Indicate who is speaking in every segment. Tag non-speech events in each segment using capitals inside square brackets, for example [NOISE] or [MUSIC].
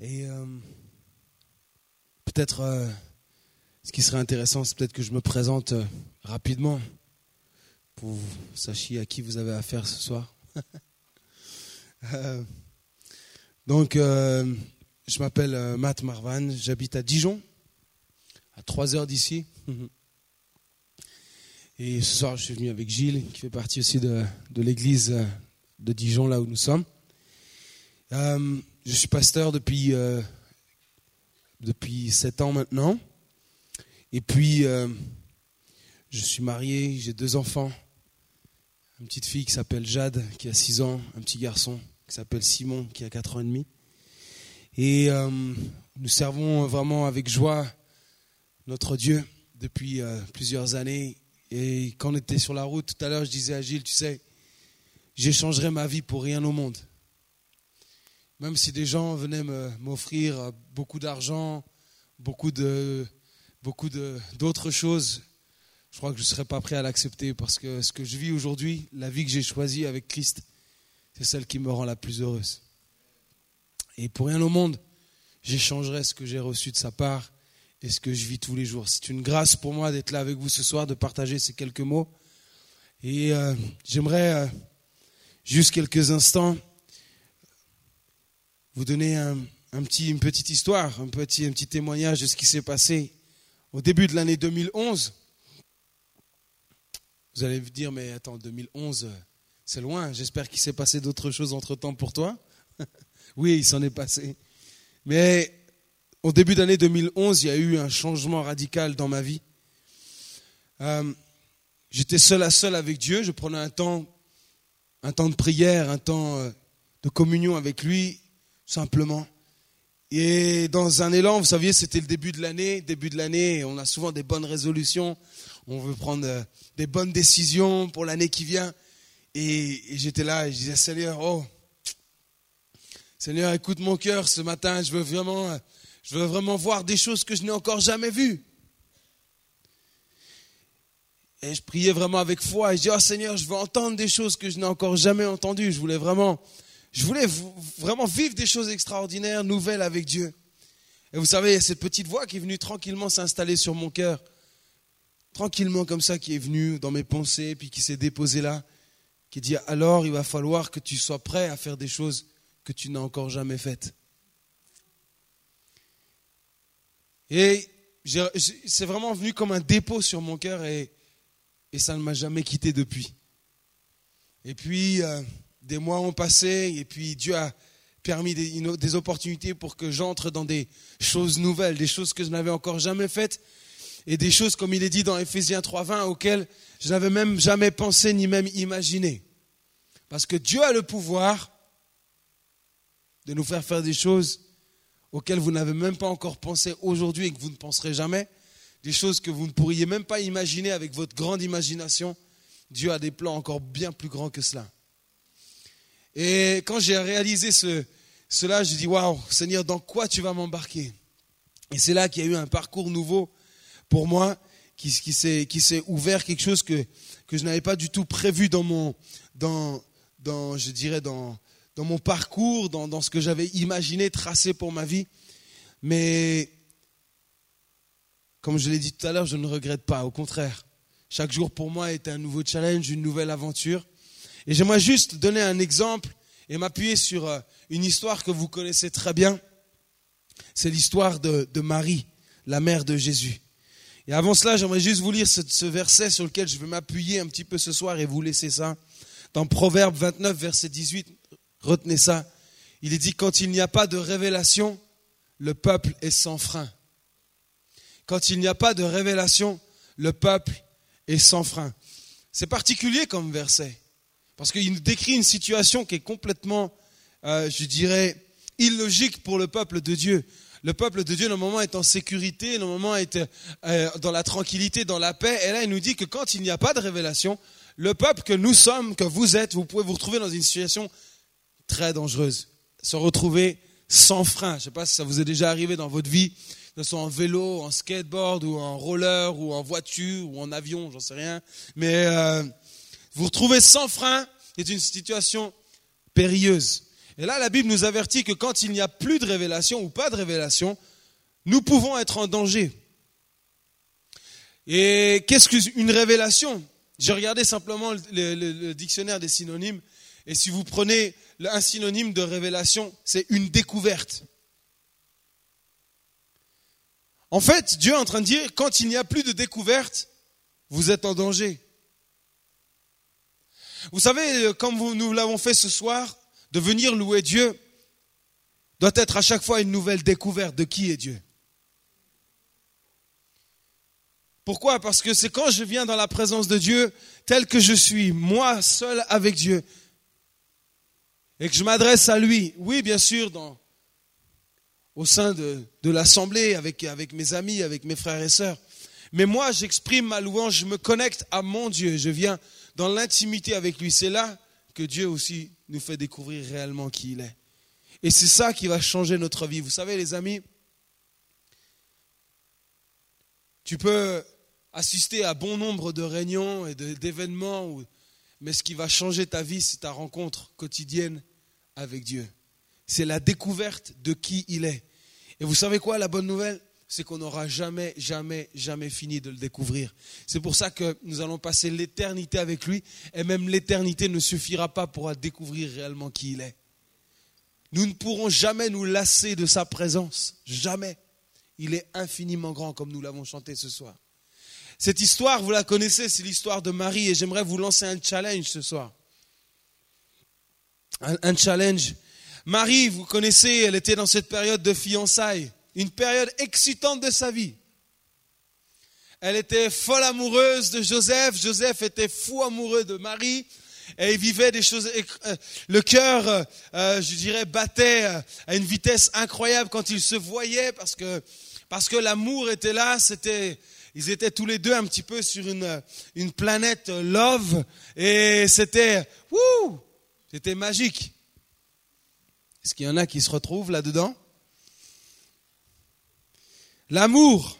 Speaker 1: Et euh, peut-être euh, ce qui serait intéressant, c'est peut-être que je me présente euh, rapidement pour que vous sachiez à qui vous avez affaire ce soir. [LAUGHS] Donc, je m'appelle Matt Marvan, j'habite à Dijon, à 3 heures d'ici. [LAUGHS] Et ce soir, je suis venu avec Gilles, qui fait partie aussi de, l'église de Dijon, là où nous sommes. Je suis pasteur depuis, euh, depuis 7 ans maintenant. Et puis, euh, je suis marié, j'ai deux enfants. Une petite fille qui s'appelle Jade, qui a 6 ans, un petit garçon qui s'appelle Simon, qui a 4 ans et demi. Et euh, nous servons vraiment avec joie notre Dieu depuis plusieurs années. Et quand on était sur la route tout à l'heure, je disais à Gilles, tu sais, j'échangerais ma vie pour rien au monde. Même si des gens venaient m'offrir euh, beaucoup d'argent, beaucoup de beaucoup d'autres choses, je crois que je ne serais pas prêt à l'accepter parce que ce que je vis aujourd'hui, la vie que j'ai choisie avec Christ, c'est celle qui me rend la plus heureuse. Et pour rien au monde, j'échangerai ce que j'ai reçu de sa part et ce que je vis tous les jours. C'est une grâce pour moi d'être là avec vous ce soir, de partager ces quelques mots. Et euh, j'aimerais euh, juste quelques instants vous donner un, un petit, une petite histoire, un petit, un petit témoignage de ce qui s'est passé au début de l'année 2011. Vous allez vous dire, mais attends, 2011, euh, c'est loin. J'espère qu'il s'est passé d'autres choses entre-temps pour toi. [LAUGHS] oui, il s'en est passé. Mais au début d'année 2011, il y a eu un changement radical dans ma vie. Euh, J'étais seul à seul avec Dieu. Je prenais un temps, un temps de prière, un temps euh, de communion avec lui, simplement. Et dans un élan, vous saviez, c'était le début de l'année. Début de l'année, on a souvent des bonnes résolutions. On veut prendre euh, des bonnes décisions pour l'année qui vient. Et, j'étais là et je disais, Seigneur, oh, Seigneur, écoute mon cœur ce matin. Je veux vraiment, je veux vraiment voir des choses que je n'ai encore jamais vues. Et je priais vraiment avec foi. Et je dis, oh Seigneur, je veux entendre des choses que je n'ai encore jamais entendues. Je voulais vraiment, je voulais vraiment vivre des choses extraordinaires, nouvelles avec Dieu. Et vous savez, il y a cette petite voix qui est venue tranquillement s'installer sur mon cœur. Tranquillement comme ça, qui est venue dans mes pensées, puis qui s'est déposée là. Qui dit, alors il va falloir que tu sois prêt à faire des choses que tu n'as encore jamais faites. Et c'est vraiment venu comme un dépôt sur mon cœur et, et ça ne m'a jamais quitté depuis. Et puis, euh, des mois ont passé et puis Dieu a permis des, opportunités pour que j'entre dans des choses nouvelles, des choses que je n'avais encore jamais faites et des choses, comme il est dit dans Éphésiens 3.20, auxquelles je n'avais même jamais pensé ni même imaginé. Parce que Dieu a le pouvoir de nous faire faire des choses auxquelles vous n'avez même pas encore pensé aujourd'hui et que vous ne penserez jamais, des choses que vous ne pourriez même pas imaginer avec votre grande imagination. Dieu a des plans encore bien plus grands que cela. Et quand j'ai réalisé ce, cela, je dis waouh, Seigneur, dans quoi tu vas m'embarquer? Et c'est là qu'il y a eu un parcours nouveau pour moi, qui, s'est ouvert quelque chose que je n'avais pas du tout prévu dans mon dans je dirais dans mon parcours, dans, dans ce que j'avais imaginé, tracé pour ma vie. Mais comme je l'ai dit tout à l'heure, je ne regrette pas. Au contraire, chaque jour pour moi est un nouveau challenge, une nouvelle aventure. Et j'aimerais juste donner un exemple et m'appuyer sur euh, une histoire que vous connaissez très bien. C'est l'histoire de, Marie, la mère de Jésus. Et avant cela, j'aimerais juste vous lire ce, ce verset sur lequel je vais m'appuyer un petit peu ce soir et vous laisser ça. Dans Proverbe 29, verset 18, retenez ça. Il est dit, quand il n'y a pas de révélation, le peuple est sans frein. Quand il n'y a pas de révélation, le peuple est sans frein. C'est particulier comme verset, parce qu'il nous décrit une situation qui est complètement, euh, je dirais, illogique pour le peuple de Dieu. Le peuple de Dieu, normalement, est en sécurité, normalement, est euh, dans la tranquillité, dans la paix. Et là, il nous dit que quand il n'y a pas de révélation, le peuple que nous sommes, que vous êtes, vous pouvez vous retrouver dans une situation très dangereuse. Se retrouver sans frein. Je ne sais pas si ça vous est déjà arrivé dans votre vie, que ce soit en vélo, en skateboard, ou en roller, ou en voiture, ou en avion, j'en sais rien. Mais euh, vous retrouvez sans frein, c'est une situation périlleuse. Et là, la Bible nous avertit que quand il n'y a plus de révélation ou pas de révélation, nous pouvons être en danger. Et qu'est-ce qu'une révélation? J'ai regardé simplement le, dictionnaire des synonymes, et si vous prenez un synonyme de révélation, c'est une découverte. En fait, Dieu est en train de dire, quand il n'y a plus de découverte, vous êtes en danger. Vous savez, comme nous l'avons fait ce soir, de venir louer Dieu doit être à chaque fois une nouvelle découverte de qui est Dieu. Pourquoi? Parce que c'est quand je viens dans la présence de Dieu, tel que je suis, moi seul avec Dieu, et que je m'adresse à lui, oui bien sûr, au sein de, de l'assemblée, avec, avec mes amis, avec mes frères et sœurs, mais moi j'exprime ma louange, je me connecte à mon Dieu, je viens dans l'intimité avec lui. C'est là que Dieu aussi nous fait découvrir réellement qui il est. Et c'est ça qui va changer notre vie. Vous savez les amis, tu peux assister à bon nombre de réunions et d'événements, mais ce qui va changer ta vie, c'est ta rencontre quotidienne avec Dieu. C'est la découverte de qui il est. Et vous savez quoi, la bonne nouvelle? C'est qu'on n'aura jamais, jamais, jamais fini de le découvrir. C'est pour ça que nous allons passer l'éternité avec lui, et même l'éternité ne suffira pas pour découvrir réellement qui il est. Nous ne pourrons jamais nous lasser de sa présence, jamais. Il est infiniment grand, comme nous l'avons chanté ce soir. Cette histoire, vous la connaissez, c'est l'histoire de Marie et j'aimerais vous lancer un challenge ce soir. Un, challenge. Marie, vous connaissez, elle était dans cette période de fiançailles, une période excitante de sa vie. Elle était folle amoureuse de Joseph, Joseph était fou amoureux de Marie, et il vivait des choses. Euh, le cœur, euh, je dirais, battait euh, à une vitesse incroyable quand ils se voyaient parce que parce que l'amour était là. C'était ils étaient tous les deux un petit peu sur une, une planète love et c'était, wouh, c'était magique. Est-ce qu'il y en a qui se retrouvent là-dedans? L'amour.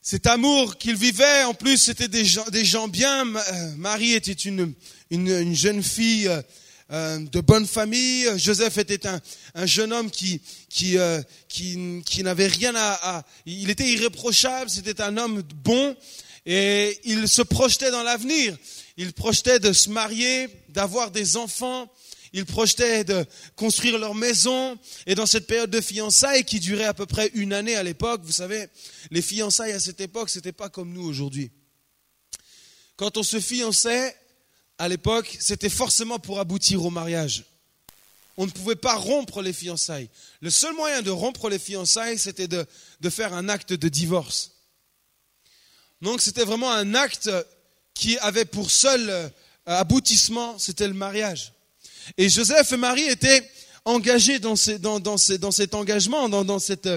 Speaker 1: Cet amour qu'ils vivaient, en plus, c'était des gens, des gens bien. Marie était une, une, une jeune fille euh, de bonne famille. Joseph était un, un jeune homme qui, qui, euh, qui, qui n'avait rien à, à, Il était irréprochable, c'était un homme bon et il se projetait dans l'avenir. Il projetait de se marier, d'avoir des enfants. Il projetait de construire leur maison. Et dans cette période de fiançailles qui durait à peu près une année à l'époque, vous savez, les fiançailles à cette époque, c'était pas comme nous aujourd'hui. Quand on se fiançait, à l'époque, c'était forcément pour aboutir au mariage. On ne pouvait pas rompre les fiançailles. Le seul moyen de rompre les fiançailles, c'était de, faire un acte de divorce. Donc c'était vraiment un acte qui avait pour seul euh, aboutissement, c'était le mariage. Et Joseph et Marie étaient engagés dans, dans, cet engagement, dans, cette,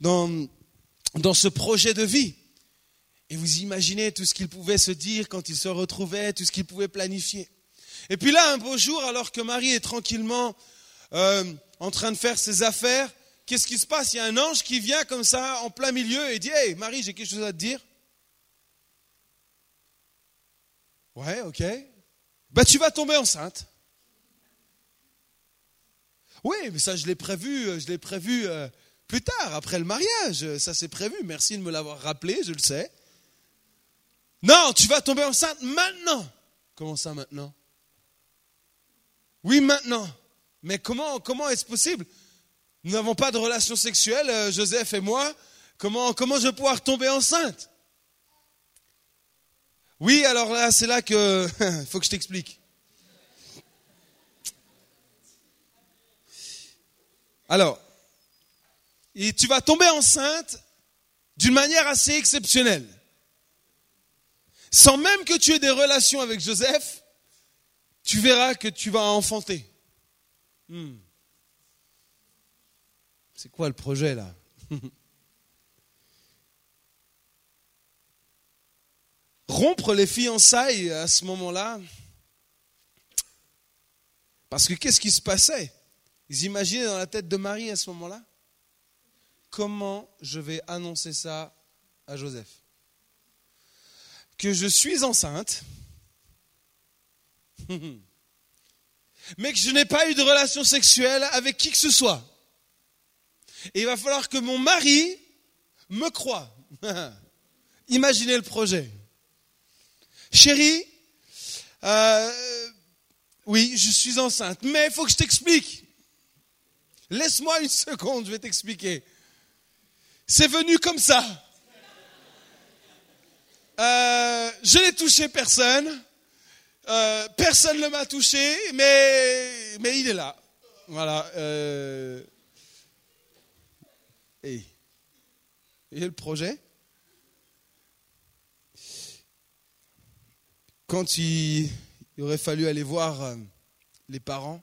Speaker 1: dans ce projet de vie. Et vous imaginez tout ce qu'ils pouvaient se dire quand ils se retrouvaient, tout ce qu'ils pouvaient planifier. Et puis là, un beau jour, alors que Marie est tranquillement euh, en train de faire ses affaires, qu'est-ce qui se passe? Il y a un ange qui vient comme ça en plein milieu et dit Hey Marie, j'ai quelque chose à te dire. Ouais, ok. Bah, tu vas tomber enceinte. Oui, mais ça, je l'ai prévu, je l'ai prévu euh, plus tard, après le mariage. Ça, c'est prévu. Merci de me l'avoir rappelé, je le sais. Non, tu vas tomber enceinte maintenant. Comment ça maintenant? Oui, maintenant. Mais comment, comment est-ce possible? Nous n'avons pas de relation sexuelle, euh, Joseph et moi. Comment, comment je vais pouvoir tomber enceinte? Oui, alors là, c'est là que... [LAUGHS] Faut que je t'explique. Alors, tu vas tomber enceinte d'une manière assez exceptionnelle sans même que tu aies des relations avec Joseph, tu verras que tu vas enfanter. Hmm. C'est quoi le projet là? [LAUGHS] Rompre les fiançailles à ce moment-là, parce que qu'est-ce qui se passait? Ils imaginaient dans la tête de Marie à ce moment-là Comment je vais annoncer ça à Joseph que je suis enceinte [LAUGHS] mais que je n'ai pas eu de relation sexuelle avec qui que ce soit. Et il va falloir que mon mari me croie. [LAUGHS] Imaginez le projet. Chérie, euh, oui, je suis enceinte, mais il faut que je t'explique. Laisse-moi une seconde, je vais t'expliquer. C'est venu comme ça. Euh, je n'ai touché personne. Euh, personne ne m'a touché, mais, il est là. Voilà. Euh, et, et le projet? Quand il, aurait fallu aller voir les parents,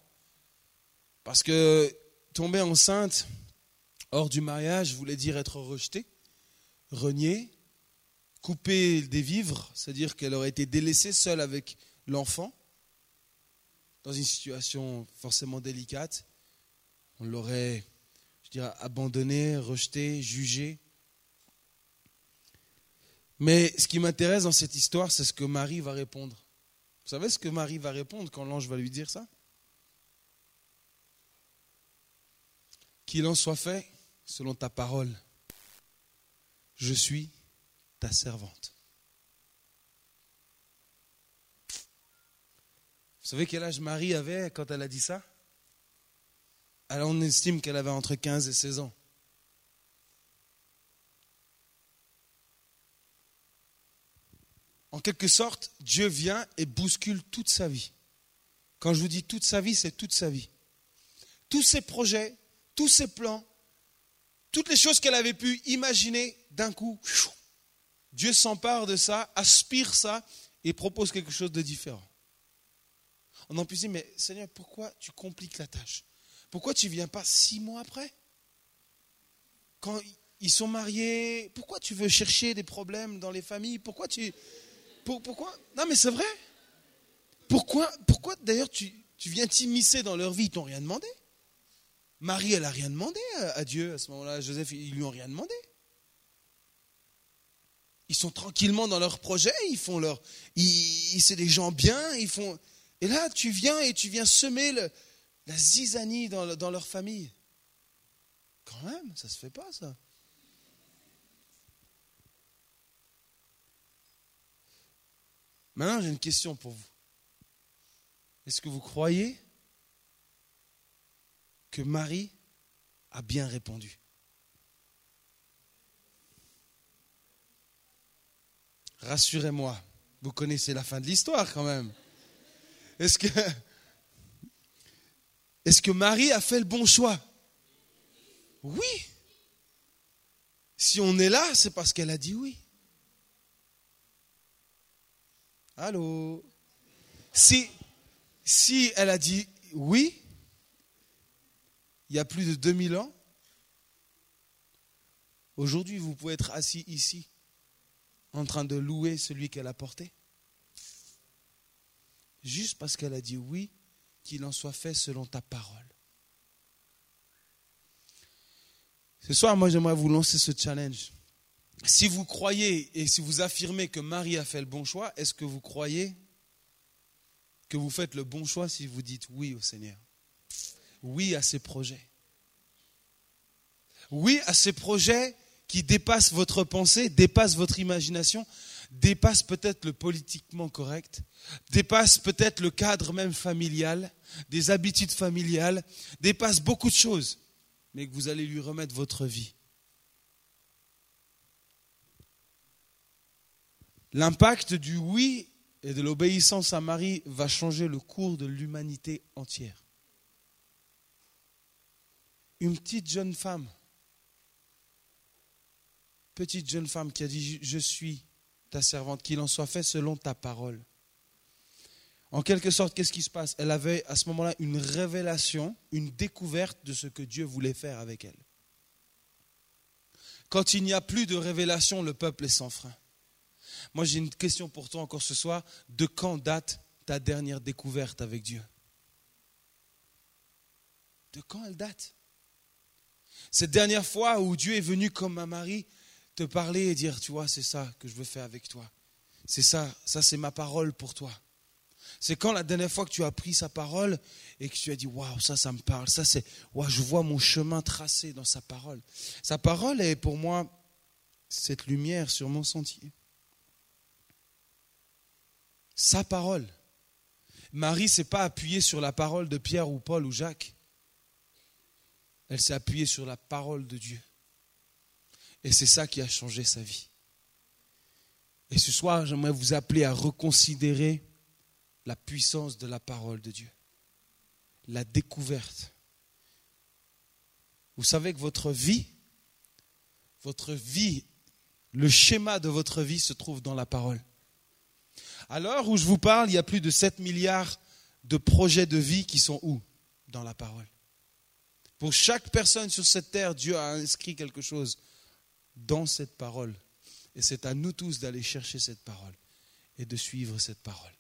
Speaker 1: parce que tomber enceinte hors du mariage voulait dire être rejetée, reniée, coupée des vivres, c'est-à-dire qu'elle aurait été délaissée seule avec l'enfant, dans une situation forcément délicate. On l'aurait, je dirais, abandonnée, rejetée, jugée. Mais ce qui m'intéresse dans cette histoire, c'est ce que Marie va répondre. Vous savez ce que Marie va répondre quand l'ange va lui dire ça? Qu'il en soit fait selon ta parole. Je suis ta servante. Vous savez quel âge Marie avait quand elle a dit ça? Alors on estime qu'elle avait entre 15 et 16 ans. En quelque sorte, Dieu vient et bouscule toute sa vie. Quand je vous dis toute sa vie, c'est toute sa vie. Tous ses projets, tous ses plans, toutes les choses qu'elle avait pu imaginer, d'un coup, Dieu s'empare de ça, aspire ça et propose quelque chose de différent. On en peut dire, mais Seigneur, pourquoi tu compliques la tâche? Pourquoi tu ne viens pas six mois après? Quand ils sont mariés, pourquoi tu veux chercher des problèmes dans les familles? Pourquoi tu pourquoi? Non, mais c'est vrai. Pourquoi, pourquoi d'ailleurs, tu, viens t'immiscer dans leur vie? Ils t'ont rien demandé. Marie, elle n'a rien demandé à, Dieu à ce moment-là. Joseph, ils lui ont rien demandé. Ils sont tranquillement dans leur projet, ils font leur. Ils, c'est des gens bien, ils font. Et là, tu viens et tu viens semer la zizanie dans, leur famille. Quand même, ça se fait pas, ça. Maintenant, j'ai une question pour vous. Est-ce que vous croyez que Marie a bien répondu Rassurez-moi, vous connaissez la fin de l'histoire quand même. Est-ce que, est-ce que Marie a fait le bon choix? Oui. Si on est là, c'est parce qu'elle a dit oui. Allô? Si, si elle a dit oui, il y a plus de 2000 ans, aujourd'hui vous pouvez être assis ici en train de louer celui qu'elle a porté. Juste parce qu'elle a dit oui, qu'il en soit fait selon ta parole. Ce soir, moi j'aimerais vous lancer ce challenge si vous croyez et si vous affirmez que Marie a fait le bon choix, est-ce que vous croyez que vous faites le bon choix si vous dites oui au Seigneur? Oui à ses projets. Oui à ces projets qui dépassent votre pensée, dépassent votre imagination, dépassent peut-être le politiquement correct, dépassent peut-être le cadre même familial, des habitudes familiales, dépassent beaucoup de choses, mais que vous allez lui remettre votre vie. L'impact du oui et de l'obéissance à Marie va changer le cours de l'humanité entière. Une petite jeune femme, petite jeune femme qui a dit Je suis ta servante, qu'il en soit fait selon ta parole. En quelque sorte, qu'est-ce qui se passe? Elle avait à ce moment-là une révélation, une découverte de ce que Dieu voulait faire avec elle. Quand il n'y a plus de révélation, le peuple est sans frein. Moi, j'ai une question pour toi encore ce soir. De quand date ta dernière découverte avec Dieu? De quand elle date? Cette dernière fois où Dieu est venu comme un mari te parler et dire, tu vois, c'est ça que je veux faire avec toi. C'est ça, ça c'est ma parole pour toi. C'est quand la dernière fois que tu as pris sa parole et que tu as dit waouh, ça, ça me parle, ça c'est, waouh, je vois mon chemin tracé dans sa parole. Sa parole est pour moi cette lumière sur mon sentier. Sa parole. Marie s'est pas appuyée sur la parole de Pierre ou Paul ou Jacques. Elle s'est appuyée sur la parole de Dieu. Et c'est ça qui a changé sa vie. Et ce soir, j'aimerais vous appeler à reconsidérer la puissance de la parole de Dieu, la découverte. Vous savez que votre vie, votre vie, le schéma de votre vie se trouve dans la parole. À l'heure où je vous parle, il y a plus de 7 milliards de projets de vie qui sont où? Dans la parole. Pour chaque personne sur cette terre, Dieu a inscrit quelque chose dans cette parole. Et c'est à nous tous d'aller chercher cette parole et de suivre cette parole.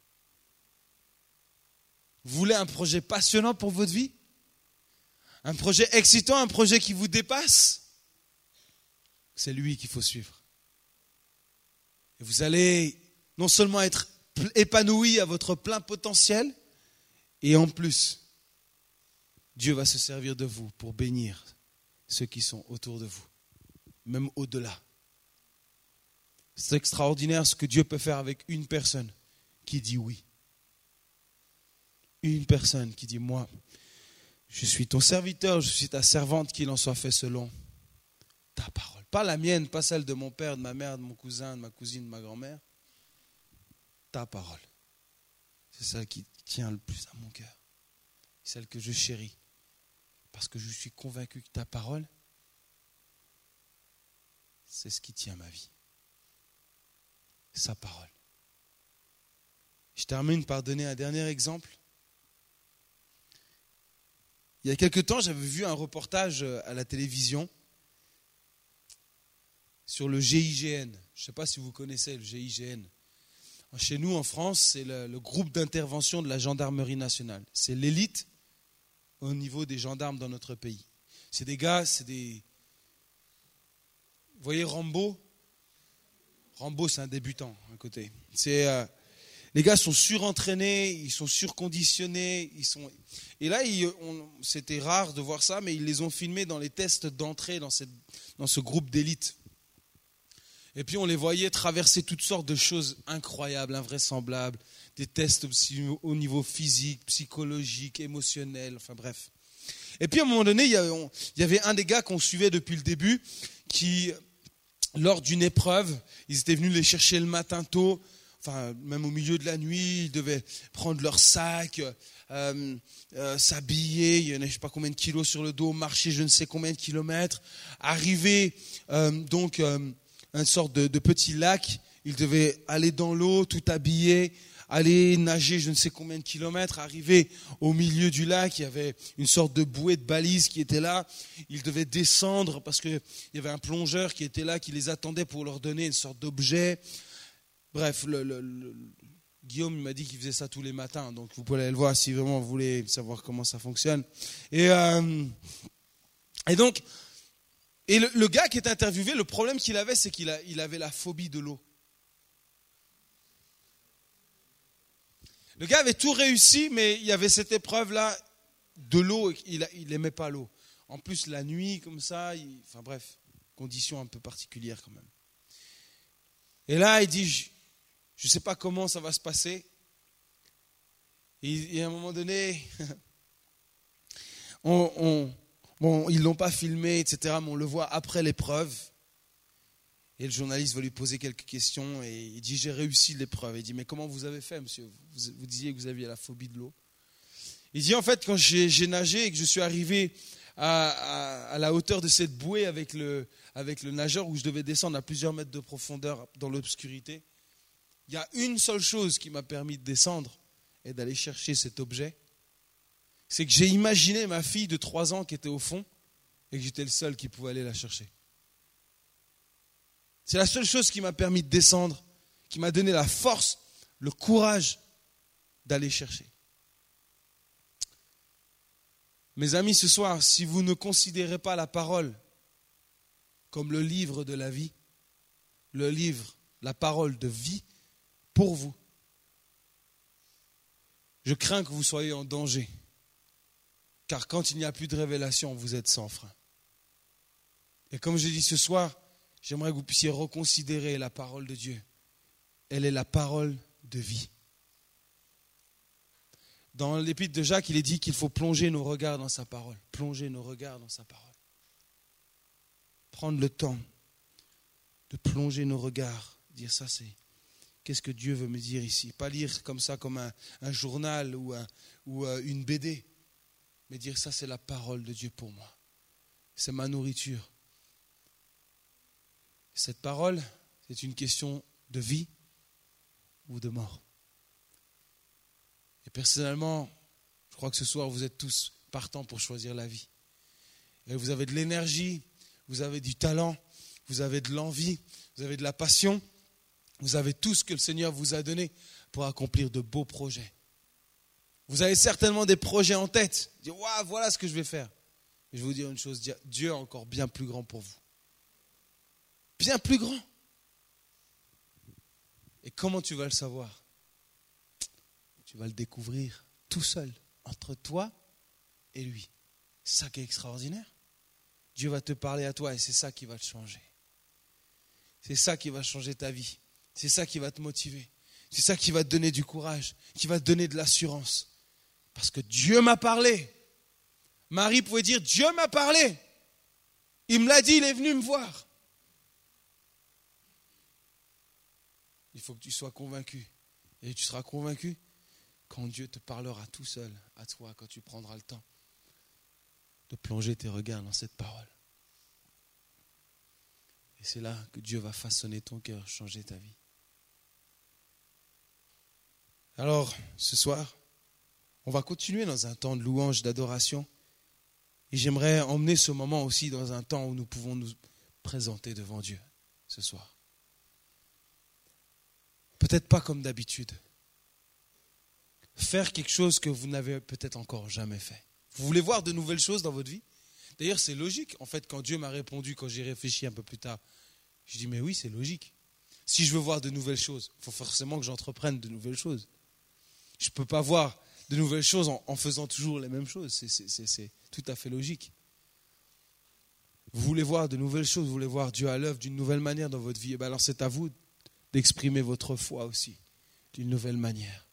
Speaker 1: Vous voulez un projet passionnant pour votre vie? Un projet excitant, un projet qui vous dépasse? C'est lui qu'il faut suivre. Et vous allez non seulement être épanoui à votre plein potentiel, et en plus, Dieu va se servir de vous pour bénir ceux qui sont autour de vous, même au-delà. C'est extraordinaire ce que Dieu peut faire avec une personne qui dit oui. Une personne qui dit, moi, je suis ton serviteur, je suis ta servante, qu'il en soit fait selon ta parole. Pas la mienne, pas celle de mon père, de ma mère, de mon cousin, de ma cousine, de ma grand-mère. Ta parole. C'est celle qui tient le plus à mon cœur. Celle que je chéris. Parce que je suis convaincu que ta parole, c'est ce qui tient ma vie. Sa parole. Je termine par donner un dernier exemple. Il y a quelque temps, j'avais vu un reportage à la télévision sur le GIGN. Je ne sais pas si vous connaissez le GIGN. Chez nous, en France, c'est le, le, groupe d'intervention de la gendarmerie nationale. C'est l'élite au niveau des gendarmes dans notre pays. C'est des gars, c'est des... Vous voyez Rambo? Rambo, c'est un débutant, à côté. C'est... Euh, les gars sont surentraînés, ils sont surconditionnés, ils sont. Et là, c'était rare de voir ça, mais ils les ont filmés dans les tests d'entrée dans, dans ce groupe d'élite. Et puis on les voyait traverser toutes sortes de choses incroyables, invraisemblables, des tests au niveau physique, psychologique, émotionnel, enfin bref. Et puis à un moment donné, il y avait un des gars qu'on suivait depuis le début, qui, lors d'une épreuve, ils étaient venus les chercher le matin tôt, enfin même au milieu de la nuit, ils devaient prendre leur sac, euh, euh, s'habiller, il y en a je sais pas combien de kilos sur le dos, marcher je ne sais combien de kilomètres, arriver euh, donc euh, un sorte de, de, petit lac, ils devaient aller dans l'eau tout habillés, aller nager je ne sais combien de kilomètres, arriver au milieu du lac, il y avait une sorte de bouée de balise qui était là, ils devaient descendre parce qu'il y avait un plongeur qui était là, qui les attendait pour leur donner une sorte d'objet. Bref, Guillaume m'a dit qu'il faisait ça tous les matins, donc vous pouvez aller le voir si vraiment vous voulez savoir comment ça fonctionne. Et, euh, donc, et le, gars qui est interviewé, le problème qu'il avait, c'est qu'il il avait la phobie de l'eau. Le gars avait tout réussi, mais il y avait cette épreuve-là de l'eau, il n'aimait pas l'eau. En plus, la nuit, comme ça, enfin bref, conditions un peu particulières quand même. Et là, il dit, je ne sais pas comment ça va se passer. Et, à un moment donné, [LAUGHS] on, ils ne l'ont pas filmé, etc., mais on le voit après l'épreuve. Et le journaliste va lui poser quelques questions et il dit J'ai réussi l'épreuve. Il dit Mais comment vous avez fait, monsieur? Vous, disiez que vous aviez la phobie de l'eau. Il dit En fait, quand j'ai nagé et que je suis arrivé à, la hauteur de cette bouée avec le, avec le nageur où je devais descendre à plusieurs mètres de profondeur dans l'obscurité, il y a une seule chose qui m'a permis de descendre et d'aller chercher cet objet. C'est que j'ai imaginé ma fille de 3 ans qui était au fond et que j'étais le seul qui pouvait aller la chercher. C'est la seule chose qui m'a permis de descendre, qui m'a donné la force, le courage d'aller chercher. Mes amis, ce soir, si vous ne considérez pas la parole comme le livre de la vie, le livre, la parole de vie, pour vous. Je crains que vous soyez en danger. Car quand il n'y a plus de révélation, vous êtes sans frein. Et comme je dis ce soir, j'aimerais que vous puissiez reconsidérer la parole de Dieu. Elle est la parole de vie. Dans l'épître de Jacques, il est dit qu'il faut plonger nos regards dans sa parole. Plonger nos regards dans sa parole. Prendre le temps de plonger nos regards. Dire ça, c'est qu'est-ce que Dieu veut me dire ici? Pas lire comme ça, comme un, journal ou, euh, une BD. Mais dire ça, c'est la parole de Dieu pour moi. C'est ma nourriture. Cette parole, c'est une question de vie ou de mort. Et personnellement, je crois que ce soir, vous êtes tous partants pour choisir la vie. Vous avez de l'énergie, vous avez du talent, vous avez de l'envie, vous avez de la passion, vous avez tout ce que le Seigneur vous a donné pour accomplir de beaux projets. Vous avez certainement des projets en tête. Dire, waouh, voilà ce que je vais faire. je vais vous dire une chose, Dieu est encore bien plus grand pour vous. Bien plus grand. Et comment tu vas le savoir? Tu vas le découvrir tout seul, entre toi et lui. C'est ça qui est extraordinaire. Dieu va te parler à toi et c'est ça qui va te changer. C'est ça qui va changer ta vie. C'est ça qui va te motiver. C'est ça qui va te donner du courage, qui va te donner de l'assurance. Parce que Dieu m'a parlé. Marie pouvait dire, Dieu m'a parlé. Il me l'a dit, il est venu me voir. Il faut que tu sois convaincu. Et tu seras convaincu quand Dieu te parlera tout seul à toi, quand tu prendras le temps de plonger tes regards dans cette parole. Et c'est là que Dieu va façonner ton cœur, changer ta vie. Alors, ce soir, on va continuer dans un temps de louange, d'adoration. Et j'aimerais emmener ce moment aussi dans un temps où nous pouvons nous présenter devant Dieu ce soir. Peut-être pas comme d'habitude. Faire quelque chose que vous n'avez peut-être encore jamais fait. Vous voulez voir de nouvelles choses dans votre vie? D'ailleurs, c'est logique. En fait, quand Dieu m'a répondu, quand j'ai réfléchi un peu plus tard, je dis, mais oui, c'est logique. Si je veux voir de nouvelles choses, il faut forcément que j'entreprenne de nouvelles choses. Je ne peux pas voir de nouvelles choses en, faisant toujours les mêmes choses. C'est tout à fait logique. Vous voulez voir de nouvelles choses, vous voulez voir Dieu à l'œuvre d'une nouvelle manière dans votre vie, et eh bien alors c'est à vous d'exprimer votre foi aussi d'une nouvelle manière.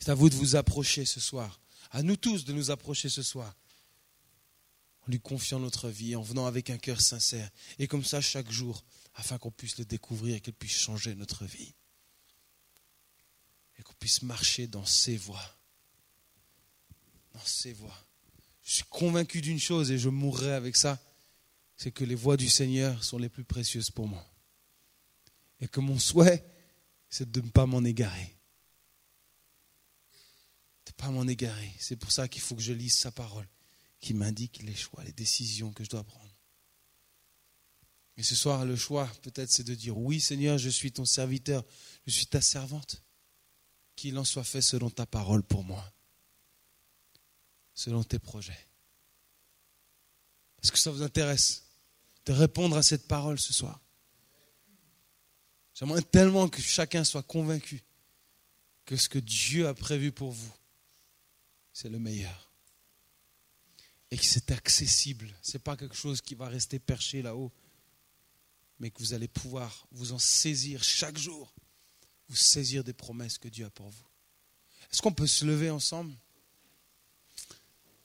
Speaker 1: C'est à vous de vous approcher ce soir, à nous tous de nous approcher ce soir, en lui confiant notre vie, en venant avec un cœur sincère, et comme ça chaque jour, afin qu'on puisse le découvrir et qu'il puisse changer notre vie, et qu'on puisse marcher dans ses voies dans ses voies. Je suis convaincu d'une chose et je mourrai avec ça, c'est que les voies du Seigneur sont les plus précieuses pour moi. Et que mon souhait, c'est de ne pas m'en égarer. De ne pas m'en égarer. C'est pour ça qu'il faut que je lise sa parole, qui m'indique les choix, les décisions que je dois prendre. Et ce soir, le choix, peut-être, c'est de dire Oui, Seigneur, je suis ton serviteur, je suis ta servante. Qu'il en soit fait selon ta parole pour moi selon tes projets. Est-ce que ça vous intéresse de répondre à cette parole ce soir? J'aimerais tellement que chacun soit convaincu que ce que Dieu a prévu pour vous, c'est le meilleur. Et que c'est accessible. Ce n'est pas quelque chose qui va rester perché là-haut, mais que vous allez pouvoir vous en saisir chaque jour, vous saisir des promesses que Dieu a pour vous. Est-ce qu'on peut se lever ensemble?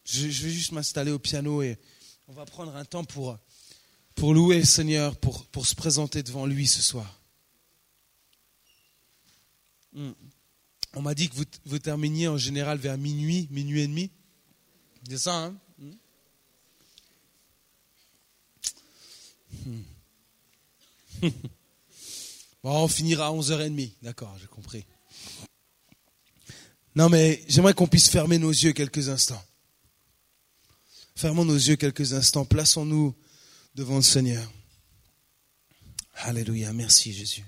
Speaker 1: Je, vais juste m'installer au piano et on va prendre un temps pour, pour louer le Seigneur, pour, pour se présenter devant lui ce soir. On m'a dit que vous, terminiez en général vers minuit, minuit et demi. C'est ça, hein? Hmm. Bon, on finira à 11h30. D'accord, j'ai compris. Non, mais j'aimerais qu'on puisse fermer nos yeux quelques instants. Fermons nos yeux quelques instants, plaçons-nous devant le Seigneur. Alléluia, merci Jésus.